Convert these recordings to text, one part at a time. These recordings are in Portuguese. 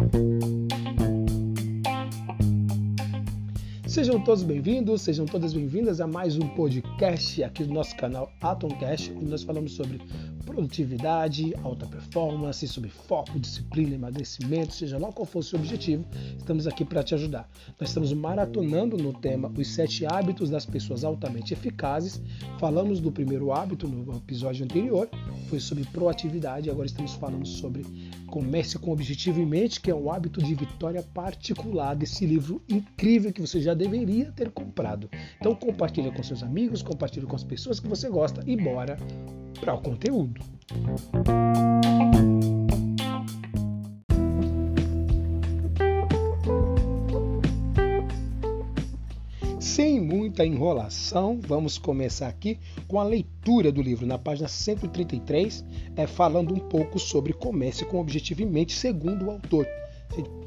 Bye. Sejam todos bem-vindos, sejam todas bem-vindas a mais um podcast aqui do nosso canal Atomcast, onde nós falamos sobre produtividade, alta performance, sobre foco, disciplina, emagrecimento, seja lá qual for o seu objetivo, estamos aqui para te ajudar. Nós estamos maratonando no tema Os Sete Hábitos das Pessoas Altamente Eficazes. Falamos do primeiro hábito no episódio anterior, foi sobre proatividade, agora estamos falando sobre comece com objetivo em mente, que é um hábito de vitória particular desse livro incrível que você já deveria ter comprado. Então compartilha com seus amigos, compartilha com as pessoas que você gosta e bora para o conteúdo. Sem muita enrolação, vamos começar aqui com a leitura do livro. Na página 133, é falando um pouco sobre comece com objetivo em mente, segundo o autor.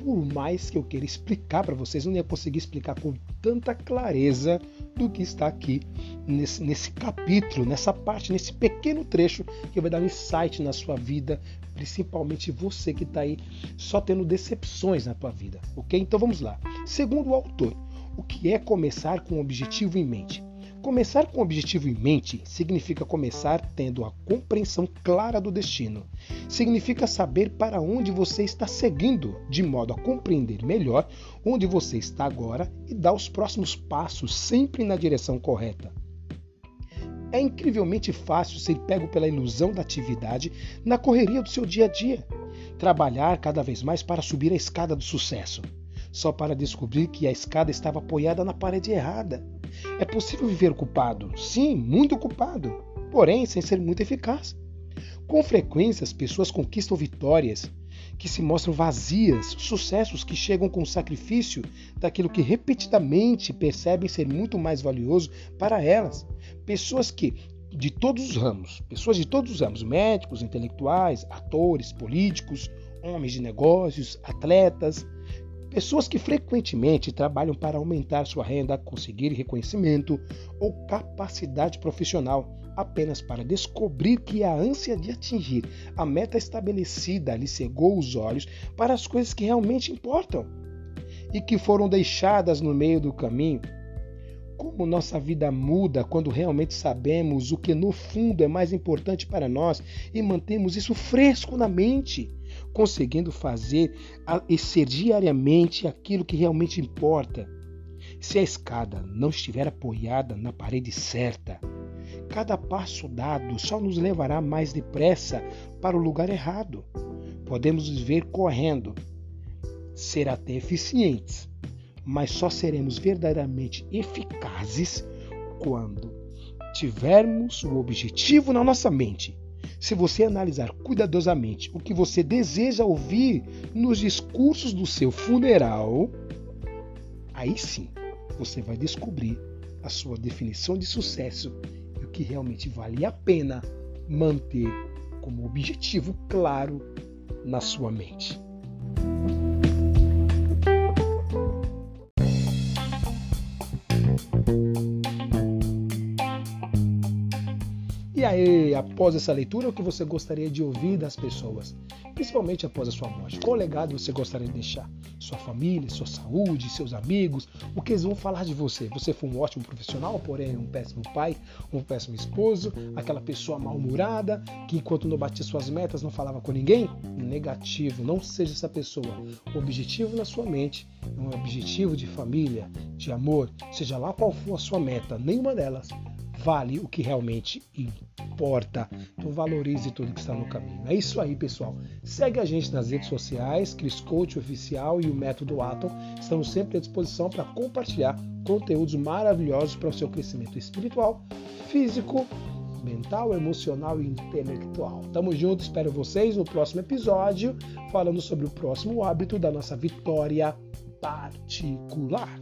Por mais que eu queira explicar para vocês, eu não ia conseguir explicar com tanta clareza do que está aqui nesse, nesse capítulo, nessa parte, nesse pequeno trecho que vai dar um insight na sua vida, principalmente você que está aí só tendo decepções na tua vida, ok? Então vamos lá. Segundo o autor, o que é começar com um objetivo em mente? Começar com um objetivo em mente significa começar tendo a compreensão clara do destino. Significa saber para onde você está seguindo, de modo a compreender melhor onde você está agora e dar os próximos passos sempre na direção correta. É incrivelmente fácil ser pego pela ilusão da atividade na correria do seu dia a dia. Trabalhar cada vez mais para subir a escada do sucesso, só para descobrir que a escada estava apoiada na parede errada é possível viver culpado, sim, muito culpado, porém sem ser muito eficaz. Com frequência, as pessoas conquistam vitórias que se mostram vazias, sucessos que chegam com o sacrifício daquilo que repetidamente percebem ser muito mais valioso para elas. Pessoas que, de todos os ramos, pessoas de todos os ramos, médicos, intelectuais, atores, políticos, homens de negócios, atletas, Pessoas que frequentemente trabalham para aumentar sua renda, conseguir reconhecimento ou capacidade profissional, apenas para descobrir que a ânsia de atingir a meta estabelecida lhe cegou os olhos para as coisas que realmente importam e que foram deixadas no meio do caminho. Como nossa vida muda quando realmente sabemos o que no fundo é mais importante para nós e mantemos isso fresco na mente conseguindo fazer e ser diariamente aquilo que realmente importa. Se a escada não estiver apoiada na parede certa, cada passo dado só nos levará mais depressa para o lugar errado. Podemos viver correndo, ser até eficientes, mas só seremos verdadeiramente eficazes quando tivermos o objetivo na nossa mente se você analisar cuidadosamente o que você deseja ouvir nos discursos do seu funeral, aí sim você vai descobrir a sua definição de sucesso e o que realmente vale a pena manter como objetivo claro na sua mente. E aí, após essa leitura, o que você gostaria de ouvir das pessoas? Principalmente após a sua morte. Qual legado você gostaria de deixar? Sua família, sua saúde, seus amigos? O que eles vão falar de você? Você foi um ótimo profissional, porém um péssimo pai, um péssimo esposo, aquela pessoa mal-humorada que enquanto não batia suas metas não falava com ninguém? Negativo, não seja essa pessoa. O objetivo na sua mente é um objetivo de família, de amor, seja lá qual for a sua meta, nenhuma delas vale o que realmente importa. Então valorize tudo que está no caminho. É isso aí, pessoal. Segue a gente nas redes sociais, Cris Coach Oficial e o Método Atom. Estamos sempre à disposição para compartilhar conteúdos maravilhosos para o seu crescimento espiritual, físico, mental, emocional e intelectual. Tamo junto, espero vocês no próximo episódio, falando sobre o próximo hábito da nossa vitória particular.